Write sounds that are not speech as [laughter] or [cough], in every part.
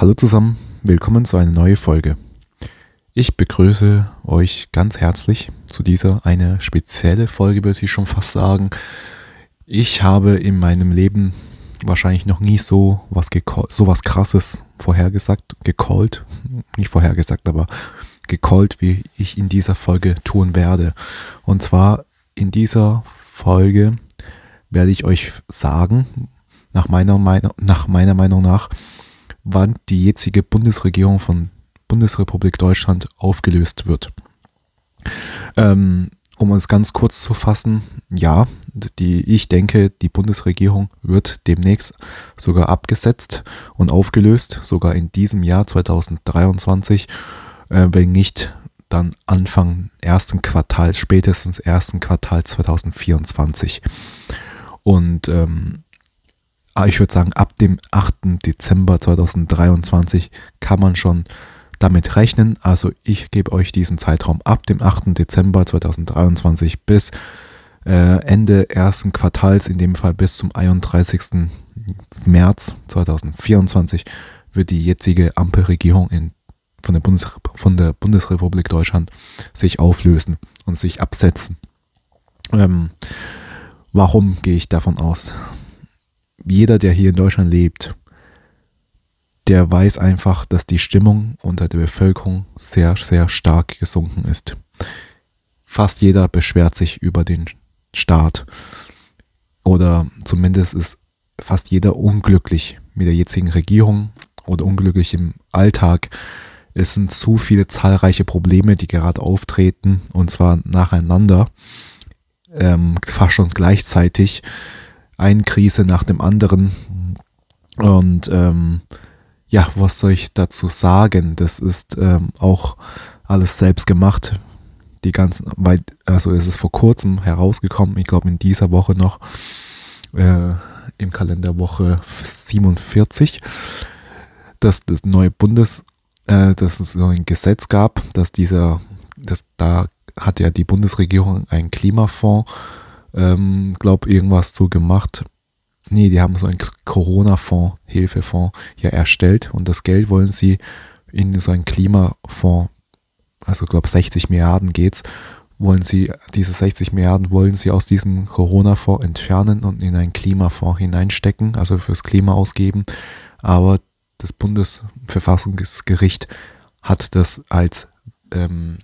Hallo zusammen, willkommen zu einer neuen Folge. Ich begrüße euch ganz herzlich zu dieser eine spezielle Folge, würde ich schon fast sagen. Ich habe in meinem Leben wahrscheinlich noch nie so was, so was krasses vorhergesagt, gecallt, nicht vorhergesagt, aber gecallt, wie ich in dieser Folge tun werde. Und zwar in dieser Folge werde ich euch sagen, nach meiner, nach meiner Meinung nach, wann die jetzige Bundesregierung von Bundesrepublik Deutschland aufgelöst wird. Ähm, um es ganz kurz zu fassen, ja, die, ich denke, die Bundesregierung wird demnächst sogar abgesetzt und aufgelöst, sogar in diesem Jahr 2023, äh, wenn nicht dann Anfang ersten Quartals, spätestens ersten Quartal 2024. Und ähm, ich würde sagen, ab dem 8. Dezember 2023 kann man schon damit rechnen. Also ich gebe euch diesen Zeitraum ab dem 8. Dezember 2023 bis äh, Ende ersten Quartals, in dem Fall bis zum 31. März 2024, wird die jetzige Ampelregierung in, von, der Bundes, von der Bundesrepublik Deutschland sich auflösen und sich absetzen. Ähm, warum gehe ich davon aus? Jeder, der hier in Deutschland lebt, der weiß einfach, dass die Stimmung unter der Bevölkerung sehr, sehr stark gesunken ist. Fast jeder beschwert sich über den Staat oder zumindest ist fast jeder unglücklich mit der jetzigen Regierung oder unglücklich im Alltag. Es sind zu viele zahlreiche Probleme, die gerade auftreten und zwar nacheinander, ähm, fast schon gleichzeitig eine Krise nach dem anderen. Und ähm, ja, was soll ich dazu sagen? Das ist ähm, auch alles selbst gemacht. Die ganzen, weil, also es ist vor kurzem herausgekommen, ich glaube in dieser Woche noch, äh, im Kalenderwoche 47, dass das neue Bundes, äh, dass es so ein Gesetz gab, dass dieser, dass da hat ja die Bundesregierung einen Klimafonds ähm, glaube irgendwas so gemacht. Nee, die haben so einen Corona-Fonds, Hilfefonds ja erstellt und das Geld wollen sie in so einen Klimafonds, also glaube 60 Milliarden geht's, wollen sie, diese 60 Milliarden wollen sie aus diesem Corona-Fonds entfernen und in einen Klimafonds hineinstecken, also fürs Klima ausgeben. Aber das Bundesverfassungsgericht hat das als ähm,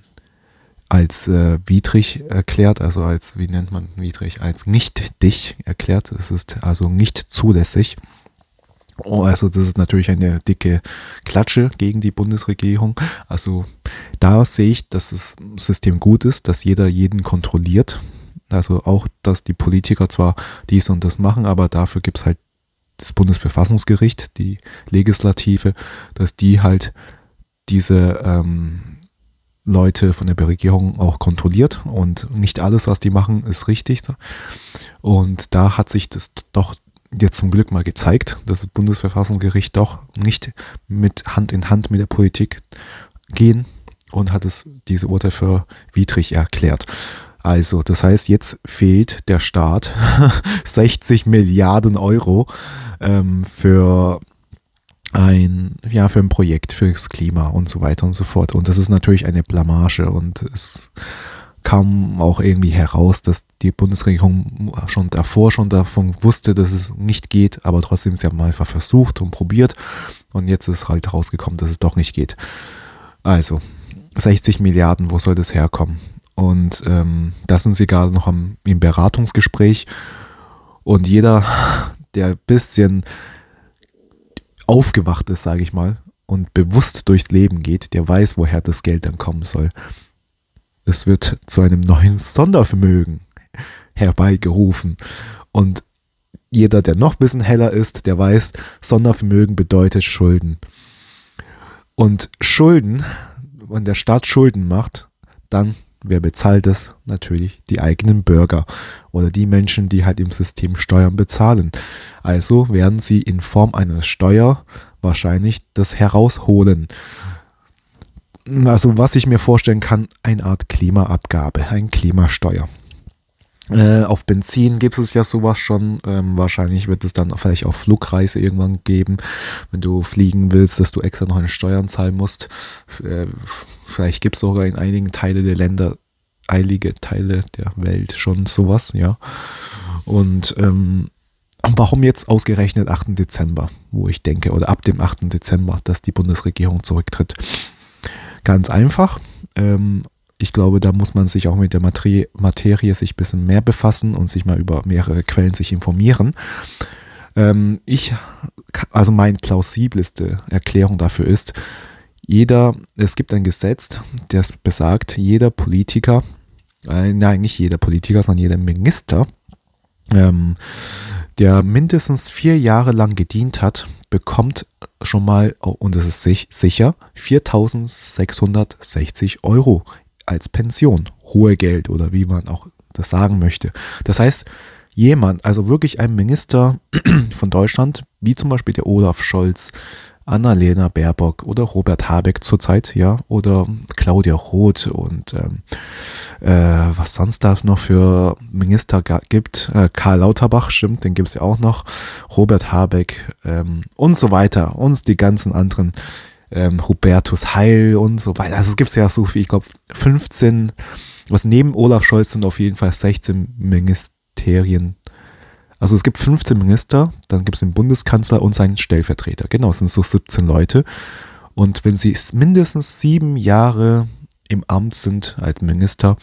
als äh, widrig erklärt, also als, wie nennt man widrig, als nicht dich erklärt. Es ist also nicht zulässig. Oh, also das ist natürlich eine dicke Klatsche gegen die Bundesregierung. Also da sehe ich, dass das System gut ist, dass jeder jeden kontrolliert. Also auch, dass die Politiker zwar dies und das machen, aber dafür gibt es halt das Bundesverfassungsgericht, die Legislative, dass die halt diese ähm, Leute von der Regierung auch kontrolliert und nicht alles, was die machen, ist richtig. Und da hat sich das doch jetzt zum Glück mal gezeigt, dass das Bundesverfassungsgericht doch nicht mit Hand in Hand mit der Politik gehen und hat es diese Urteil für widrig erklärt. Also, das heißt, jetzt fehlt der Staat [laughs] 60 Milliarden Euro ähm, für ein, ja, für ein Projekt, fürs Klima und so weiter und so fort. Und das ist natürlich eine Blamage und es kam auch irgendwie heraus, dass die Bundesregierung schon davor schon davon wusste, dass es nicht geht, aber trotzdem sie haben einfach versucht und probiert und jetzt ist halt rausgekommen, dass es doch nicht geht. Also 60 Milliarden, wo soll das herkommen? Und ähm, da sind sie gerade noch am, im Beratungsgespräch und jeder, der ein bisschen aufgewacht ist, sage ich mal, und bewusst durchs Leben geht, der weiß, woher das Geld dann kommen soll. Es wird zu einem neuen Sondervermögen herbeigerufen. Und jeder, der noch ein bisschen heller ist, der weiß, Sondervermögen bedeutet Schulden. Und Schulden, wenn der Staat Schulden macht, dann, wer bezahlt es? Natürlich die eigenen Bürger oder die Menschen, die halt im System Steuern bezahlen. Also werden sie in Form einer Steuer wahrscheinlich das herausholen. Also was ich mir vorstellen kann, eine Art Klimaabgabe, ein Klimasteuer. Äh, auf Benzin gibt es ja sowas schon. Ähm, wahrscheinlich wird es dann vielleicht auf Flugreise irgendwann geben, wenn du fliegen willst, dass du extra noch eine Steuern zahlen musst. Äh, vielleicht gibt es sogar in einigen Teilen der Länder, eilige Teile der Welt schon sowas, ja. Und ähm, warum jetzt ausgerechnet 8. Dezember, wo ich denke, oder ab dem 8. Dezember, dass die Bundesregierung zurücktritt? Ganz einfach. Ähm, ich glaube, da muss man sich auch mit der Materie, Materie sich ein bisschen mehr befassen und sich mal über mehrere Quellen sich informieren. Ähm, ich, also meine plausibleste Erklärung dafür ist, jeder, es gibt ein Gesetz, das besagt, jeder Politiker, äh, nein, nicht jeder Politiker, sondern jeder Minister, ähm, der mindestens vier Jahre lang gedient hat, bekommt schon mal, oh, und das ist sicher, 4660 Euro als Pension, hohe Geld oder wie man auch das sagen möchte. Das heißt, jemand, also wirklich ein Minister [clears throat] von Deutschland, wie zum Beispiel der Olaf Scholz, Annalena Baerbock oder Robert Habeck zurzeit, ja, oder Claudia Roth und ähm, äh, was sonst da noch für Minister gibt. Äh, Karl Lauterbach, stimmt, den gibt es ja auch noch. Robert Habeck ähm, und so weiter. Und die ganzen anderen ähm, Hubertus Heil und so weiter. Also es gibt ja so viel, ich glaube 15, was neben Olaf Scholz sind auf jeden Fall 16 Ministerien. Also es gibt 15 Minister, dann gibt es den Bundeskanzler und seinen Stellvertreter. Genau, es sind so 17 Leute. Und wenn sie mindestens sieben Jahre im Amt sind als Minister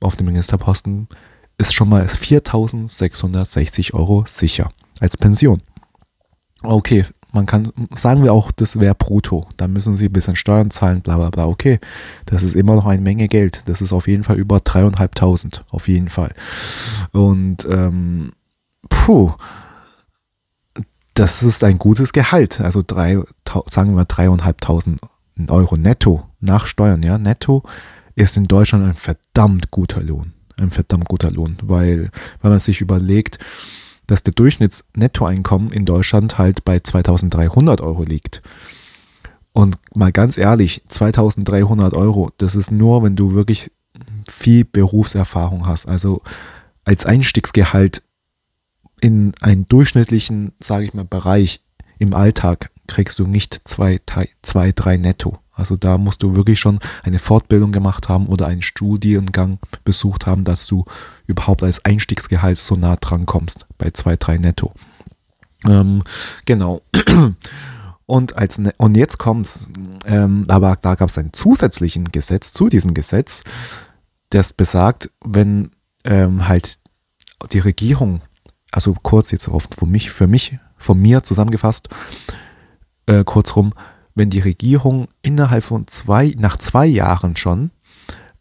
auf dem Ministerposten, ist schon mal 4.660 Euro sicher als Pension. Okay, man kann, sagen wir auch, das wäre brutto. Da müssen sie ein bisschen Steuern zahlen, bla bla bla. Okay, das ist immer noch eine Menge Geld. Das ist auf jeden Fall über dreieinhalbtausend, auf jeden Fall. Und ähm, puh, das ist ein gutes Gehalt. Also drei, sagen wir mal dreieinhalbtausend Euro netto nach Steuern, ja, netto ist in Deutschland ein verdammt guter Lohn. Ein verdammt guter Lohn, weil wenn man sich überlegt, dass der Durchschnittsnettoeinkommen in Deutschland halt bei 2300 Euro liegt. Und mal ganz ehrlich, 2300 Euro, das ist nur, wenn du wirklich viel Berufserfahrung hast. Also als Einstiegsgehalt in einen durchschnittlichen, sage ich mal, Bereich im Alltag kriegst du nicht zwei, zwei, drei netto. Also da musst du wirklich schon eine Fortbildung gemacht haben oder einen Studiengang besucht haben, dass du überhaupt als Einstiegsgehalt so nah dran kommst bei 2, 3 netto. Ähm, genau. [clears throat] Und, als, ne und jetzt kommt's, ähm, aber da gab es ein zusätzlichen Gesetz zu diesem Gesetz, das besagt, wenn ähm, halt die Regierung, also kurz jetzt oft für mich, für mich, von mir zusammengefasst, äh, kurzrum, wenn die Regierung innerhalb von zwei, nach zwei Jahren schon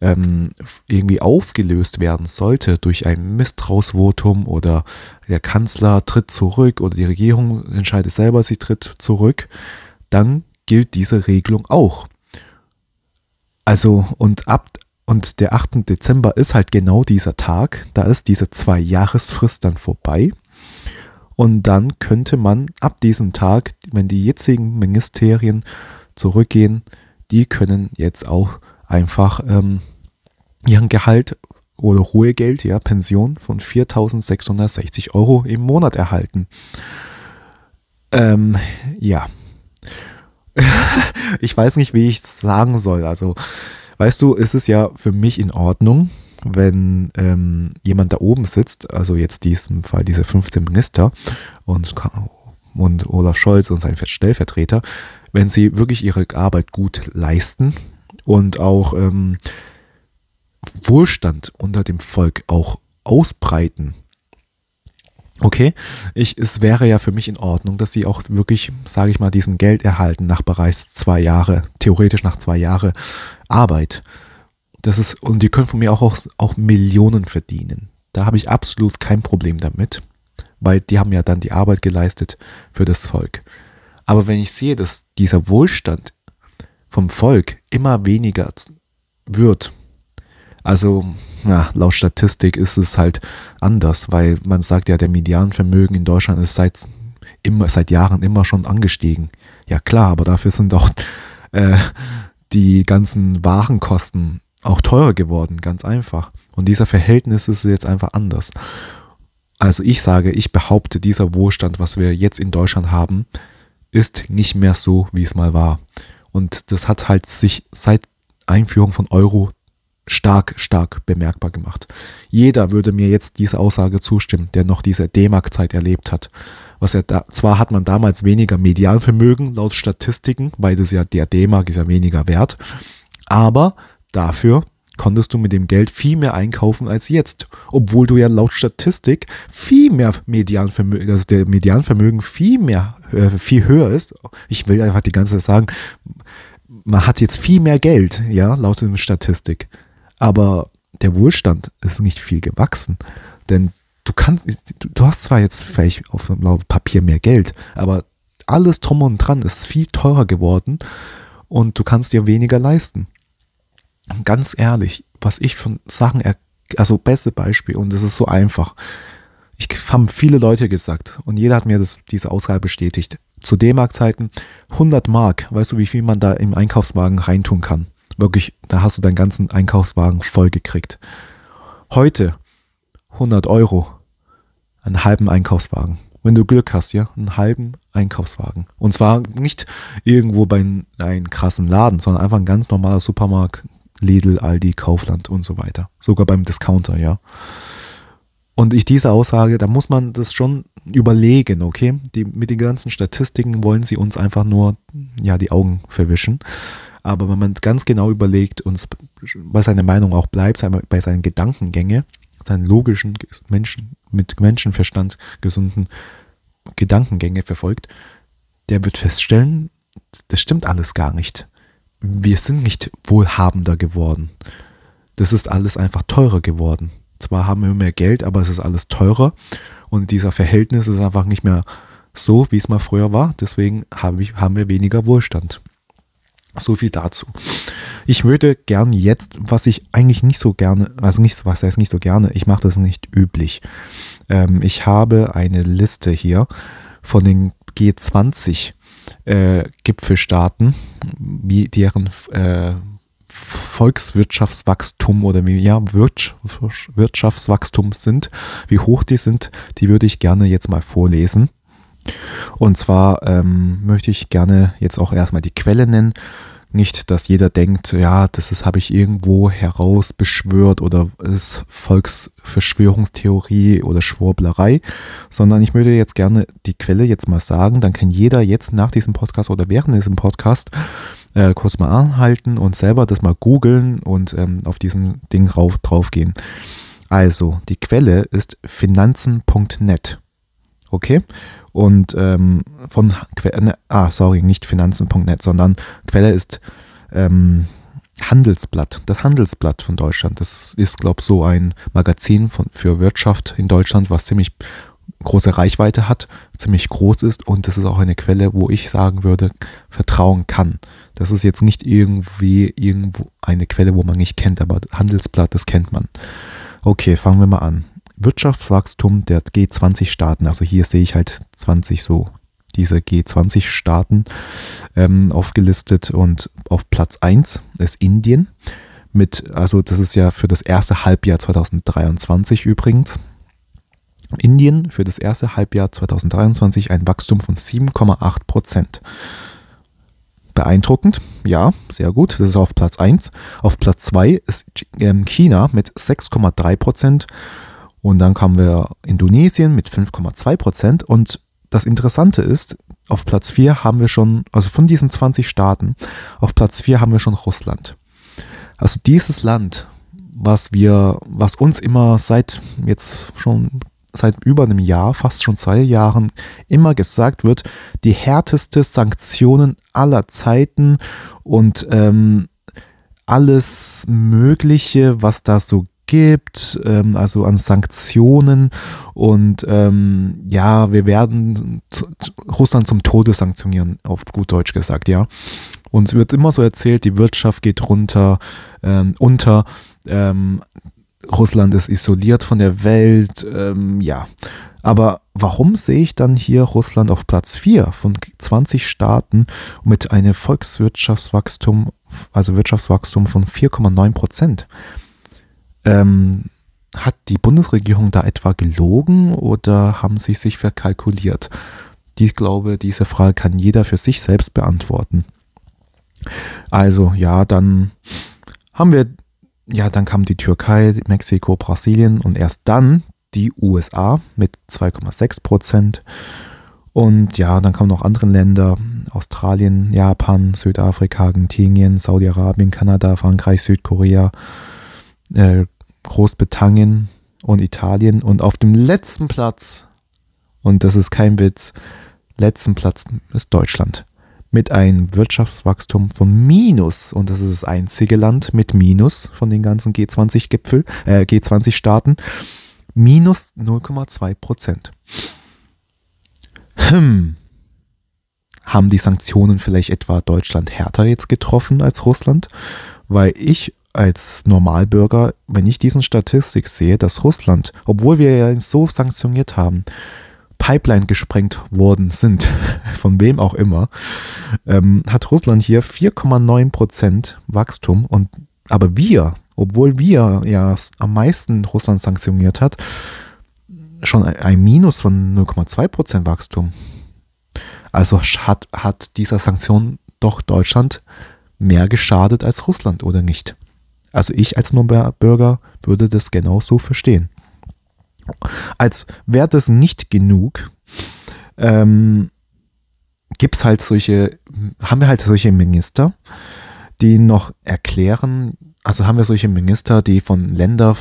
ähm, irgendwie aufgelöst werden sollte durch ein Misstrauensvotum oder der Kanzler tritt zurück oder die Regierung entscheidet selber, sie tritt zurück, dann gilt diese Regelung auch. Also und ab und der 8. Dezember ist halt genau dieser Tag, da ist diese zwei Jahresfrist dann vorbei. Und dann könnte man ab diesem Tag, wenn die jetzigen Ministerien zurückgehen, die können jetzt auch einfach ähm, ihren Gehalt oder Ruhegeld, ja, Pension von 4.660 Euro im Monat erhalten. Ähm, ja. [laughs] ich weiß nicht, wie ich es sagen soll. Also, weißt du, ist es ja für mich in Ordnung, wenn ähm, jemand da oben sitzt, also jetzt diesem Fall diese 15 Minister und, und Olaf Scholz und sein Stellvertreter, wenn sie wirklich ihre Arbeit gut leisten und auch ähm, Wohlstand unter dem Volk auch ausbreiten. Okay, ich, es wäre ja für mich in Ordnung, dass sie auch wirklich, sage ich mal, diesem Geld erhalten nach bereits zwei Jahre, theoretisch nach zwei Jahre Arbeit. Das ist, und die können von mir auch, auch, auch Millionen verdienen. Da habe ich absolut kein Problem damit, weil die haben ja dann die Arbeit geleistet für das Volk. Aber wenn ich sehe, dass dieser Wohlstand vom Volk immer weniger wird, also na, laut Statistik ist es halt anders, weil man sagt ja, der Medianvermögen in Deutschland ist seit immer seit Jahren immer schon angestiegen. Ja klar, aber dafür sind auch äh, die ganzen Warenkosten auch teurer geworden, ganz einfach. Und dieser Verhältnis ist jetzt einfach anders. Also ich sage, ich behaupte, dieser Wohlstand, was wir jetzt in Deutschland haben, ist nicht mehr so, wie es mal war. Und das hat halt sich seit Einführung von Euro stark, stark bemerkbar gemacht. Jeder würde mir jetzt diese Aussage zustimmen, der noch diese D-Mark-Zeit erlebt hat. Was er da, zwar hat man damals weniger Medianvermögen laut Statistiken, weil das ja der D-Mark ist ja weniger wert, aber dafür konntest du mit dem Geld viel mehr einkaufen als jetzt, obwohl du ja laut Statistik viel mehr Medianvermögen, also der Medianvermögen viel mehr, äh, viel höher ist. Ich will einfach die ganze Zeit sagen, man hat jetzt viel mehr Geld, ja, laut der Statistik. Aber der Wohlstand ist nicht viel gewachsen. Denn du kannst, du hast zwar jetzt vielleicht auf dem Papier mehr Geld, aber alles drum und dran ist viel teurer geworden und du kannst dir weniger leisten. Ganz ehrlich, was ich von Sachen, also beste Beispiel, und das ist so einfach. Ich haben viele Leute gesagt und jeder hat mir das, diese Aussage bestätigt. Zu D-Mark-Zeiten 100 Mark, weißt du, wie viel man da im Einkaufswagen reintun kann? Wirklich, da hast du deinen ganzen Einkaufswagen voll gekriegt. Heute 100 Euro, einen halben Einkaufswagen. Wenn du Glück hast, ja, einen halben Einkaufswagen. Und zwar nicht irgendwo bei einem krassen Laden, sondern einfach ein ganz normaler Supermarkt, Lidl, Aldi, Kaufland und so weiter. Sogar beim Discounter, ja. Und ich diese Aussage, da muss man das schon überlegen, okay? Die, mit den ganzen Statistiken wollen sie uns einfach nur, ja, die Augen verwischen. Aber wenn man ganz genau überlegt und bei seiner Meinung auch bleibt, bei seinen Gedankengänge, seinen logischen, Menschen, mit Menschenverstand gesunden Gedankengänge verfolgt, der wird feststellen, das stimmt alles gar nicht. Wir sind nicht wohlhabender geworden. Das ist alles einfach teurer geworden. Zwar haben wir mehr Geld, aber es ist alles teurer und dieser Verhältnis ist einfach nicht mehr so, wie es mal früher war. Deswegen haben wir weniger Wohlstand. So viel dazu. Ich würde gern jetzt, was ich eigentlich nicht so gerne, also nicht, was heißt nicht so gerne, ich mache das nicht üblich. Ähm, ich habe eine Liste hier von den G20 äh, Gipfelstaaten, wie deren äh, Volkswirtschaftswachstum oder wie ja, Wirtschaftswachstum sind, wie hoch die sind, die würde ich gerne jetzt mal vorlesen. Und zwar ähm, möchte ich gerne jetzt auch erstmal die Quelle nennen. Nicht, dass jeder denkt, ja, das habe ich irgendwo herausbeschwört oder ist Volksverschwörungstheorie oder Schwurblerei, sondern ich würde jetzt gerne die Quelle jetzt mal sagen. Dann kann jeder jetzt nach diesem Podcast oder während diesem Podcast äh, kurz mal anhalten und selber das mal googeln und ähm, auf diesen Ding rauf, drauf gehen. Also, die Quelle ist finanzen.net. Okay? Und ähm, von, ne, ah, sorry, nicht finanzen.net, sondern Quelle ist ähm, Handelsblatt, das Handelsblatt von Deutschland. Das ist, glaube ich, so ein Magazin von, für Wirtschaft in Deutschland, was ziemlich große Reichweite hat, ziemlich groß ist und das ist auch eine Quelle, wo ich sagen würde, vertrauen kann. Das ist jetzt nicht irgendwie irgendwo eine Quelle, wo man nicht kennt, aber Handelsblatt, das kennt man. Okay, fangen wir mal an. Wirtschaftswachstum der G20-Staaten. Also hier sehe ich halt 20 so diese G20-Staaten ähm, aufgelistet und auf Platz 1 ist Indien mit, also das ist ja für das erste Halbjahr 2023 übrigens. Indien für das erste Halbjahr 2023 ein Wachstum von 7,8 Prozent. Beeindruckend, ja, sehr gut. Das ist auf Platz 1. Auf Platz 2 ist ähm, China mit 6,3 Prozent und dann kamen wir Indonesien mit 5,2 Prozent. Und das Interessante ist, auf Platz 4 haben wir schon, also von diesen 20 Staaten, auf Platz 4 haben wir schon Russland. Also dieses Land, was wir, was uns immer seit jetzt schon seit über einem Jahr, fast schon zwei Jahren, immer gesagt wird, die härteste Sanktionen aller Zeiten und ähm, alles Mögliche, was da so gibt, ähm, also an Sanktionen. Und ähm, ja, wir werden Russland zum Tode sanktionieren, auf gut Deutsch gesagt, ja. Und es wird immer so erzählt, die Wirtschaft geht runter, ähm, unter. Ähm, Russland ist isoliert von der Welt, ähm, ja. Aber warum sehe ich dann hier Russland auf Platz 4 von 20 Staaten mit einem Volkswirtschaftswachstum, also Wirtschaftswachstum von 4,9 Prozent? Ähm, hat die Bundesregierung da etwa gelogen oder haben sie sich verkalkuliert? Ich glaube, diese Frage kann jeder für sich selbst beantworten. Also ja, dann haben wir, ja, dann kam die Türkei, Mexiko, Brasilien und erst dann die USA mit 2,6 Prozent. Und ja, dann kamen noch andere Länder, Australien, Japan, Südafrika, Argentinien, Saudi-Arabien, Kanada, Frankreich, Südkorea, äh, Großbritannien und Italien. Und auf dem letzten Platz, und das ist kein Witz, letzten Platz ist Deutschland. Mit einem Wirtschaftswachstum von Minus, und das ist das einzige Land mit Minus von den ganzen G20-Gipfel, äh, G20-Staaten, minus 0,2 Prozent. Hm. Haben die Sanktionen vielleicht etwa Deutschland härter jetzt getroffen als Russland? Weil ich als Normalbürger, wenn ich diesen Statistik sehe, dass Russland, obwohl wir ja so sanktioniert haben, Pipeline gesprengt worden sind, [laughs] von wem auch immer, ähm, hat Russland hier 4,9% Wachstum und aber wir, obwohl wir ja am meisten Russland sanktioniert hat, schon ein Minus von 0,2% Wachstum. Also hat, hat dieser Sanktion doch Deutschland mehr geschadet als Russland, oder nicht? Also ich als Bürger würde das genauso verstehen. Als wäre das nicht genug, ähm, gibt es halt solche, haben wir halt solche Minister, die noch erklären, also haben wir solche Minister, die von Ländern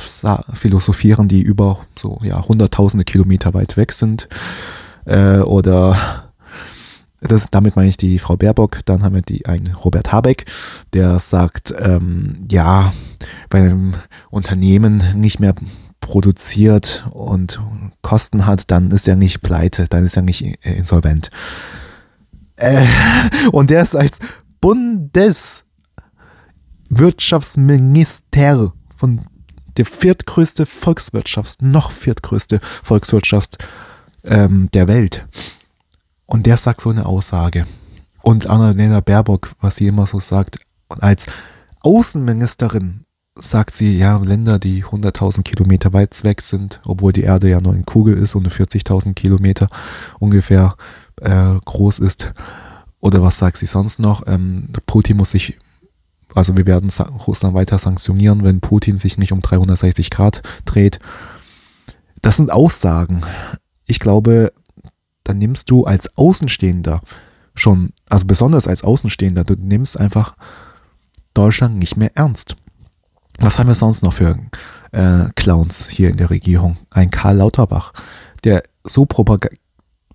philosophieren, die über so ja, hunderttausende Kilometer weit weg sind. Äh, oder das, damit meine ich die Frau Baerbock. Dann haben wir die einen Robert Habeck, der sagt, ähm, ja, bei einem Unternehmen nicht mehr produziert und Kosten hat, dann ist er nicht pleite, dann ist er nicht insolvent. Äh, und der ist als Bundeswirtschaftsminister von der viertgrößte Volkswirtschaft, noch viertgrößte Volkswirtschaft ähm, der Welt. Und der sagt so eine Aussage. Und Annalena Baerbock, was sie immer so sagt, als Außenministerin sagt sie, ja, Länder, die 100.000 Kilometer weit weg sind, obwohl die Erde ja nur eine Kugel ist und 40.000 Kilometer ungefähr äh, groß ist. Oder was sagt sie sonst noch? Ähm, Putin muss sich, also wir werden Russland weiter sanktionieren, wenn Putin sich nicht um 360 Grad dreht. Das sind Aussagen. Ich glaube, dann nimmst du als Außenstehender schon, also besonders als Außenstehender, du nimmst einfach Deutschland nicht mehr ernst. Was haben wir sonst noch für äh, Clowns hier in der Regierung? Ein Karl Lauterbach, der so propag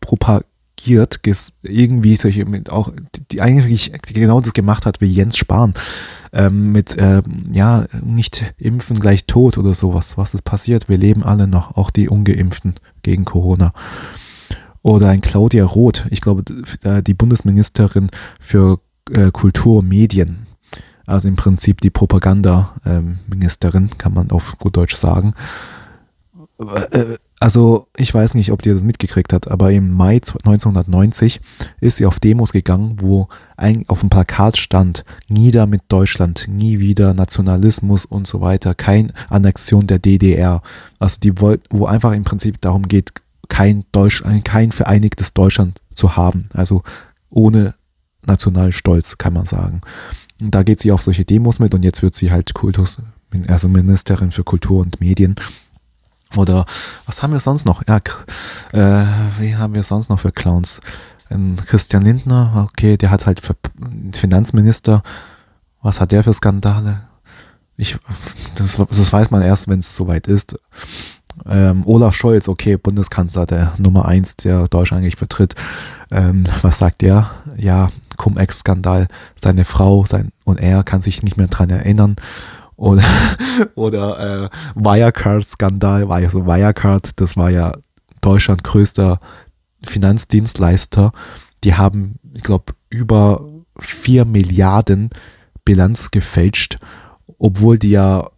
propagiert, irgendwie solche auch, die eigentlich genau das gemacht hat wie Jens Spahn. Ähm, mit, ähm, ja, nicht impfen gleich tot oder sowas. Was ist passiert? Wir leben alle noch, auch die Ungeimpften gegen Corona. Oder ein Claudia Roth, ich glaube, die Bundesministerin für äh, Kultur und Medien also im Prinzip die Propagandaministerin, kann man auf gut Deutsch sagen. Äh, also ich weiß nicht, ob ihr das mitgekriegt habt, aber im Mai 1990 ist sie auf Demos gegangen, wo ein, auf dem Plakat stand, nieder mit Deutschland, nie wieder Nationalismus und so weiter, kein Annexion der DDR. Also die wollt, wo einfach im Prinzip darum geht, kein Deutsch, kein vereinigtes Deutschland zu haben. Also ohne Nationalstolz, kann man sagen. Und da geht sie auf solche Demos mit und jetzt wird sie halt Kultus, also Ministerin für Kultur und Medien. Oder was haben wir sonst noch? Ja, äh, wie haben wir sonst noch für Clowns? Ein Christian Lindner, okay, der hat halt für Finanzminister, was hat der für Skandale? Ich, [laughs] das, das weiß man erst, wenn es soweit ist. Ähm, Olaf Scholz, okay, Bundeskanzler, der Nummer eins, der Deutschland eigentlich vertritt. Ähm, was sagt der? Ja, Cum-Ex-Skandal, seine Frau sein, und er kann sich nicht mehr dran erinnern. Oder, [laughs] oder äh, Wirecard-Skandal, also Wirecard, das war ja Deutschland größter Finanzdienstleister. Die haben, ich glaube, über 4 Milliarden Bilanz gefälscht, obwohl die ja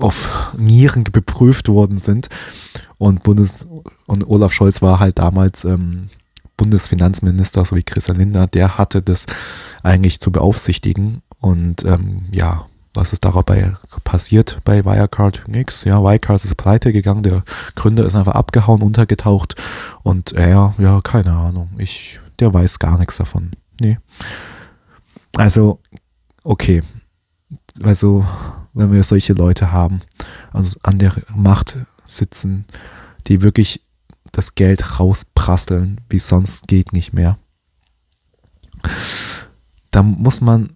auf Nieren beprüft worden sind. Und Bundes und Olaf Scholz war halt damals ähm, Bundesfinanzminister, so wie Christian Lindner, der hatte das eigentlich zu beaufsichtigen. Und ähm, ja, was ist dabei passiert bei Wirecard? Nix. Ja, Wirecard ist pleite gegangen, der Gründer ist einfach abgehauen, untergetaucht und er, ja, keine Ahnung. Ich, der weiß gar nichts davon. Nee. Also, okay. Also, wenn wir solche Leute haben, also an der Macht sitzen, die wirklich das Geld rausprasseln, wie sonst geht nicht mehr. Da muss man,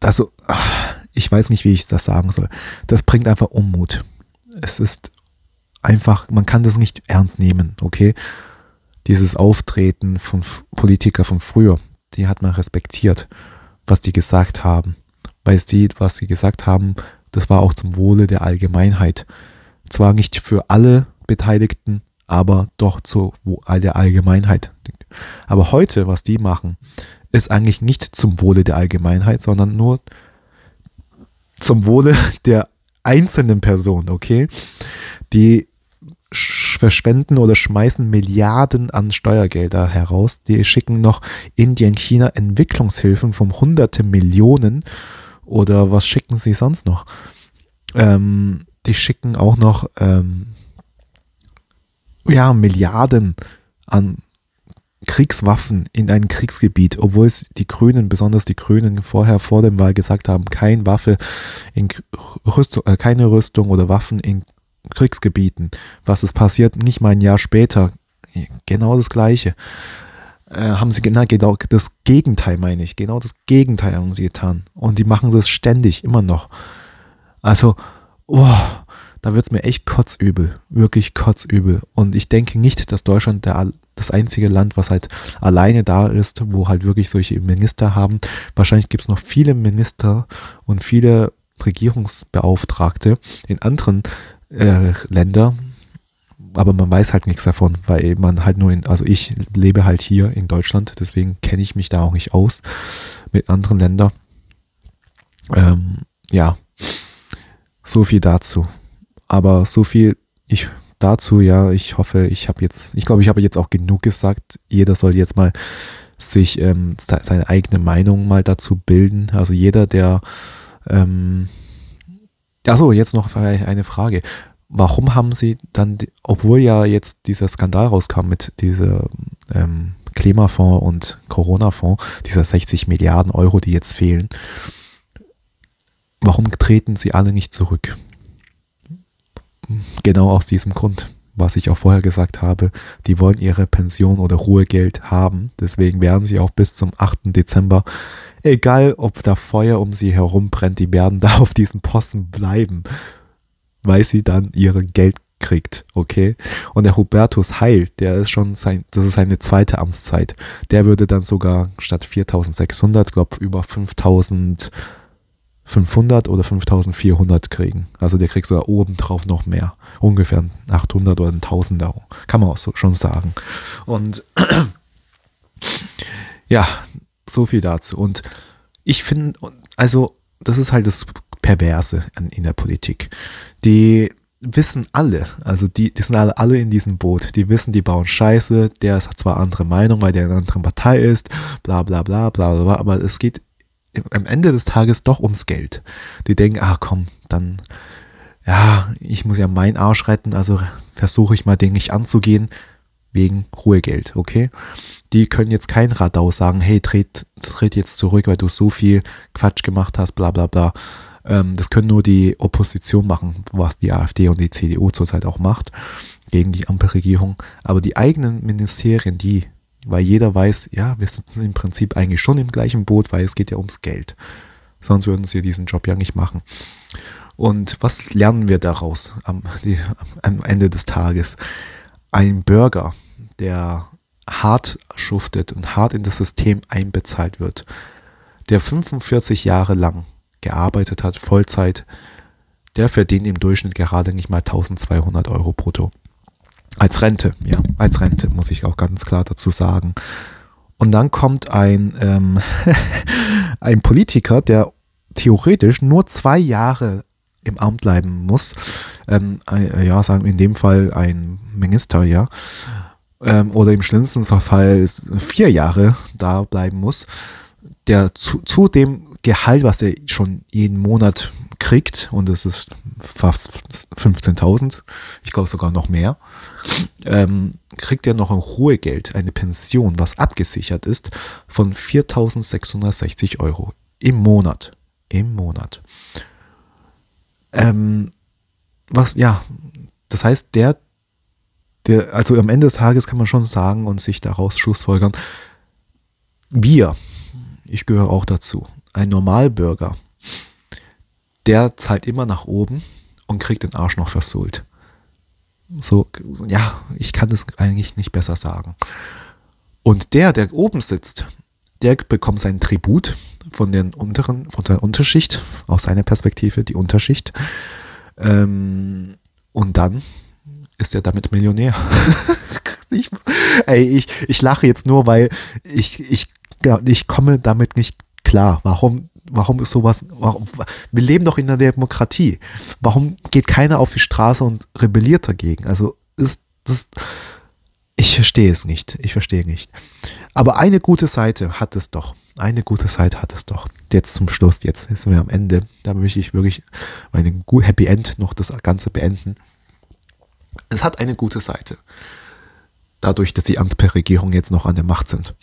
also, ich weiß nicht, wie ich das sagen soll. Das bringt einfach Unmut. Es ist einfach, man kann das nicht ernst nehmen, okay? Dieses Auftreten von Politikern von früher, die hat man respektiert, was die gesagt haben. Weil sie, was sie gesagt haben, das war auch zum Wohle der Allgemeinheit. Zwar nicht für alle Beteiligten, aber doch zu der Allgemeinheit. Aber heute, was die machen, ist eigentlich nicht zum Wohle der Allgemeinheit, sondern nur zum Wohle der einzelnen Person, okay? Die verschwenden oder schmeißen Milliarden an Steuergelder heraus. Die schicken noch Indien, China Entwicklungshilfen von hunderte Millionen oder was schicken sie sonst noch? Ähm, die schicken auch noch ähm, ja, Milliarden an Kriegswaffen in ein Kriegsgebiet, obwohl es die Grünen, besonders die Grünen vorher vor dem Wahl gesagt haben, keine Waffe in Rüstung, äh, keine Rüstung oder Waffen in Kriegsgebieten. Was ist passiert? Nicht mal ein Jahr später. Genau das Gleiche. Äh, haben sie genau, genau das Gegenteil, meine ich. Genau das Gegenteil haben sie getan. Und die machen das ständig, immer noch. Also, oh, da wird es mir echt kotzübel. Wirklich kotzübel. Und ich denke nicht, dass Deutschland der, das einzige Land, was halt alleine da ist, wo halt wirklich solche Minister haben. Wahrscheinlich gibt es noch viele Minister und viele Regierungsbeauftragte in anderen äh, Ländern, aber man weiß halt nichts davon, weil man halt nur in, also ich lebe halt hier in Deutschland, deswegen kenne ich mich da auch nicht aus mit anderen Ländern. Ähm, ja, so viel dazu. Aber so viel ich dazu, ja, ich hoffe, ich habe jetzt, ich glaube, ich habe jetzt auch genug gesagt. Jeder soll jetzt mal sich ähm, seine eigene Meinung mal dazu bilden. Also jeder, der ähm, Achso, jetzt noch eine Frage. Warum haben Sie dann, obwohl ja jetzt dieser Skandal rauskam mit dieser ähm, Klimafonds und Corona-Fonds, dieser 60 Milliarden Euro, die jetzt fehlen, warum treten Sie alle nicht zurück? Genau aus diesem Grund, was ich auch vorher gesagt habe, die wollen ihre Pension oder Ruhegeld haben. Deswegen werden sie auch bis zum 8. Dezember, egal ob da Feuer um sie herum brennt, die werden [laughs] da auf diesem Posten bleiben, weil sie dann ihr Geld kriegt, okay? Und der Hubertus Heil, der ist schon sein, das ist seine zweite Amtszeit. Der würde dann sogar statt 4600, glaube über 5000 500 oder 5400 kriegen. Also der kriegt sogar obendrauf noch mehr. Ungefähr 800 oder 1000 Euro. Kann man auch so schon sagen. Und [clears throat] ja, so viel dazu. Und ich finde, also das ist halt das Perverse in der Politik. Die wissen alle, also die, die sind alle, alle in diesem Boot. Die wissen, die bauen Scheiße, der ist zwar andere Meinung, weil der in einer anderen Partei ist, bla bla bla bla bla, aber es geht am Ende des Tages doch ums Geld. Die denken, ah komm, dann, ja, ich muss ja meinen Arsch retten, also versuche ich mal den nicht anzugehen, wegen Ruhegeld, okay? Die können jetzt kein Radau sagen, hey, tritt, tritt jetzt zurück, weil du so viel Quatsch gemacht hast, bla bla bla. Ähm, das können nur die Opposition machen, was die AfD und die CDU zurzeit auch macht, gegen die Ampelregierung. Aber die eigenen Ministerien, die weil jeder weiß, ja, wir sitzen im Prinzip eigentlich schon im gleichen Boot, weil es geht ja ums Geld. Sonst würden sie diesen Job ja nicht machen. Und was lernen wir daraus am, die, am Ende des Tages? Ein Bürger, der hart schuftet und hart in das System einbezahlt wird, der 45 Jahre lang gearbeitet hat, Vollzeit, der verdient im Durchschnitt gerade nicht mal 1200 Euro brutto. Als Rente, ja, als Rente, muss ich auch ganz klar dazu sagen. Und dann kommt ein, ähm, [laughs] ein Politiker, der theoretisch nur zwei Jahre im Amt bleiben muss. Ähm, äh, ja, sagen in dem Fall ein Minister, ja. Ähm, oder im schlimmsten Fall vier Jahre da bleiben muss, der zu, zudem Gehalt, was er schon jeden Monat kriegt, und das ist fast 15.000, ich glaube sogar noch mehr, ähm, kriegt er noch ein Ruhegeld, eine Pension, was abgesichert ist, von 4.660 Euro im Monat. Im Monat. Ähm, was, ja, das heißt, der, der, also am Ende des Tages kann man schon sagen und sich daraus schlussfolgern, wir, ich gehöre auch dazu, ein Normalbürger, der zahlt immer nach oben und kriegt den Arsch noch versohlt. So, ja, ich kann das eigentlich nicht besser sagen. Und der, der oben sitzt, der bekommt seinen Tribut von den unteren, von der Unterschicht, aus seiner Perspektive die Unterschicht. Ähm, und dann ist er damit Millionär. [laughs] ich, ey, ich, ich lache jetzt nur, weil ich, ich, ich komme damit nicht klar. Warum, warum ist sowas, warum, wir leben doch in einer Demokratie. Warum geht keiner auf die Straße und rebelliert dagegen? Also ist das, ich verstehe es nicht. Ich verstehe nicht. Aber eine gute Seite hat es doch. Eine gute Seite hat es doch. Jetzt zum Schluss, jetzt sind wir am Ende. Da möchte ich wirklich meinen Happy End noch das Ganze beenden. Es hat eine gute Seite. Dadurch, dass die Ampelregierung jetzt noch an der Macht sind.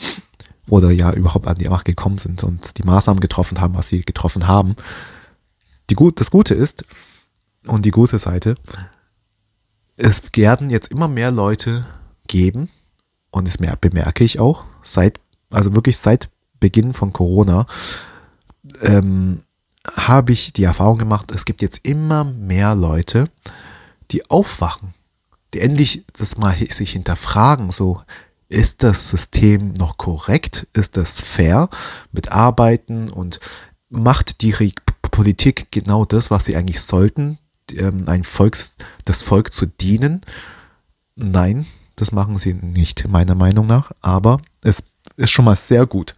Oder ja überhaupt an die Macht gekommen sind und die Maßnahmen getroffen haben, was sie getroffen haben. Die gut, das Gute ist, und die gute Seite, es werden jetzt immer mehr Leute geben, und das bemerke ich auch, seit, also wirklich seit Beginn von Corona, ähm, habe ich die Erfahrung gemacht, es gibt jetzt immer mehr Leute, die aufwachen, die endlich das mal sich hinterfragen, so, ist das System noch korrekt? Ist das fair mit Arbeiten und macht die Re Politik genau das, was sie eigentlich sollten, ähm, ein Volks, das Volk zu dienen? Nein, das machen sie nicht, meiner Meinung nach. Aber es ist schon mal sehr gut,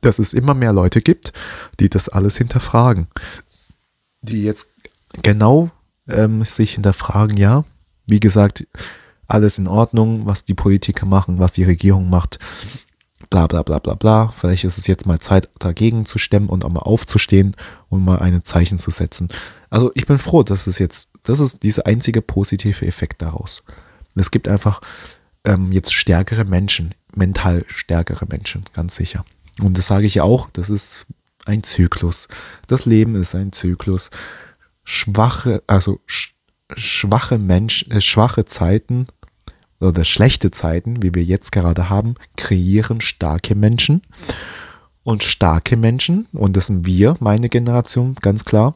dass es immer mehr Leute gibt, die das alles hinterfragen. Die jetzt genau ähm, sich hinterfragen, ja, wie gesagt, alles in Ordnung, was die Politiker machen, was die Regierung macht, bla bla bla bla bla. Vielleicht ist es jetzt mal Zeit, dagegen zu stemmen und auch mal aufzustehen und mal ein Zeichen zu setzen. Also ich bin froh, dass es jetzt, das ist dieser einzige positive Effekt daraus. Es gibt einfach ähm, jetzt stärkere Menschen, mental stärkere Menschen, ganz sicher. Und das sage ich auch, das ist ein Zyklus. Das Leben ist ein Zyklus. Schwache, also sch schwache Menschen, äh, schwache Zeiten oder schlechte Zeiten, wie wir jetzt gerade haben, kreieren starke Menschen. Und starke Menschen, und das sind wir, meine Generation, ganz klar,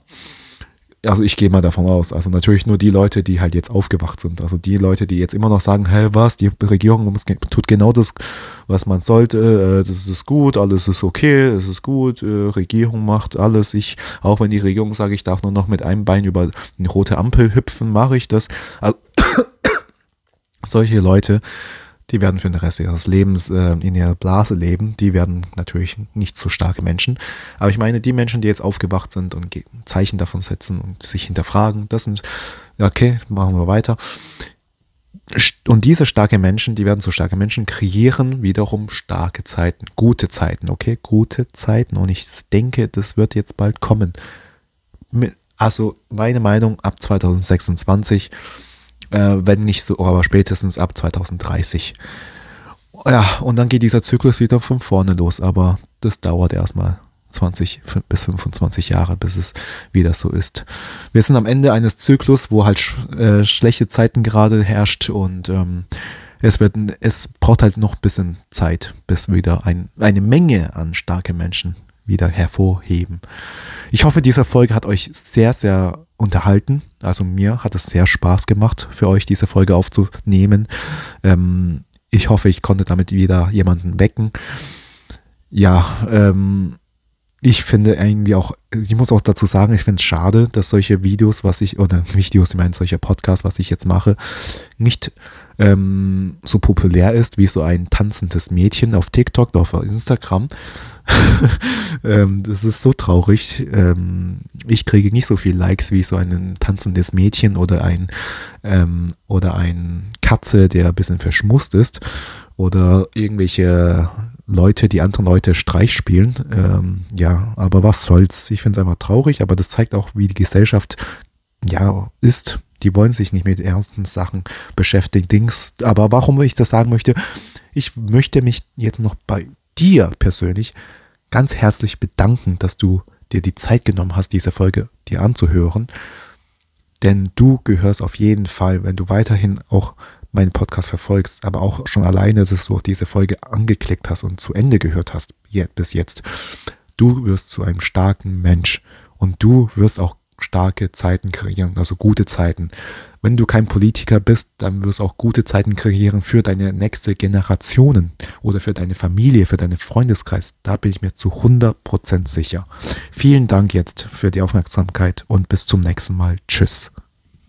also ich gehe mal davon aus, also natürlich nur die Leute, die halt jetzt aufgewacht sind. Also die Leute, die jetzt immer noch sagen, hey, was, die Regierung tut genau das, was man sollte, äh, das ist gut, alles ist okay, es ist gut, äh, Regierung macht alles. Ich, auch wenn die Regierung sagt, ich darf nur noch mit einem Bein über eine rote Ampel hüpfen, mache ich das. Also, solche Leute die werden für den Rest ihres Lebens äh, in ihrer Blase leben. Die werden natürlich nicht so starke Menschen. Aber ich meine, die Menschen, die jetzt aufgewacht sind und Zeichen davon setzen und sich hinterfragen, das sind, okay, machen wir weiter. Und diese starke Menschen, die werden so starke Menschen, kreieren wiederum starke Zeiten, gute Zeiten, okay, gute Zeiten. Und ich denke, das wird jetzt bald kommen. Also meine Meinung ab 2026 äh, wenn nicht so, aber spätestens ab 2030. Ja, und dann geht dieser Zyklus wieder von vorne los, aber das dauert erstmal 20 bis 25 Jahre, bis es wieder so ist. Wir sind am Ende eines Zyklus, wo halt sch äh, schlechte Zeiten gerade herrscht und ähm, es wird, es braucht halt noch ein bisschen Zeit, bis wieder ein, eine Menge an starke Menschen wieder hervorheben. Ich hoffe, diese Folge hat euch sehr, sehr unterhalten. Also mir hat es sehr Spaß gemacht, für euch diese Folge aufzunehmen. Ähm, ich hoffe, ich konnte damit wieder jemanden wecken. Ja, ähm, ich finde irgendwie auch, ich muss auch dazu sagen, ich finde es schade, dass solche Videos, was ich, oder [laughs] Videos, ich meine, solche Podcasts, was ich jetzt mache, nicht ähm, so populär ist wie so ein tanzendes Mädchen auf TikTok oder auf Instagram. [laughs] ähm, das ist so traurig. Ähm, ich kriege nicht so viel Likes wie so ein tanzendes Mädchen oder ein ähm, oder ein Katze, der ein bisschen verschmust ist oder irgendwelche Leute, die anderen Leute Streich spielen. Ähm, ja, aber was soll's? Ich finde es einfach traurig, aber das zeigt auch, wie die Gesellschaft ja ist. Die wollen sich nicht mit ernsten Sachen beschäftigen. Dings. Aber warum ich das sagen möchte, ich möchte mich jetzt noch bei dir persönlich ganz herzlich bedanken, dass du dir die Zeit genommen hast, diese Folge dir anzuhören. Denn du gehörst auf jeden Fall, wenn du weiterhin auch meinen Podcast verfolgst, aber auch schon alleine, dass du diese Folge angeklickt hast und zu Ende gehört hast, bis jetzt. Du wirst zu einem starken Mensch und du wirst auch starke Zeiten kreieren, also gute Zeiten. Wenn du kein Politiker bist, dann wirst du auch gute Zeiten kreieren für deine nächste Generationen oder für deine Familie, für deinen Freundeskreis. Da bin ich mir zu 100% sicher. Vielen Dank jetzt für die Aufmerksamkeit und bis zum nächsten Mal. Tschüss.